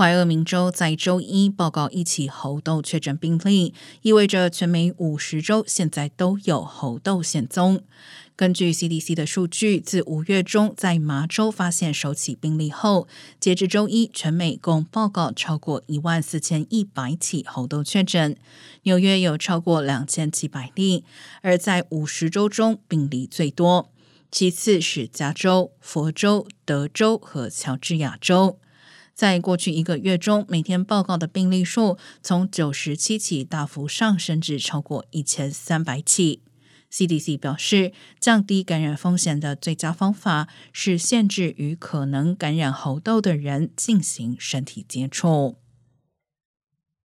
怀俄明州在周一报告一起猴痘确诊病例，意味着全美五十州现在都有猴痘现踪。根据 CDC 的数据，自五月中在麻州发现首起病例后，截至周一，全美共报告超过一万四千一百起猴痘确诊，纽约有超过两千七百例，而在五十州中病例最多，其次是加州、佛州、德州和乔治亚州。在过去一个月中，每天报告的病例数从九十七起大幅上升至超过一千三百起。CDC 表示，降低感染风险的最佳方法是限制与可能感染猴痘的人进行身体接触。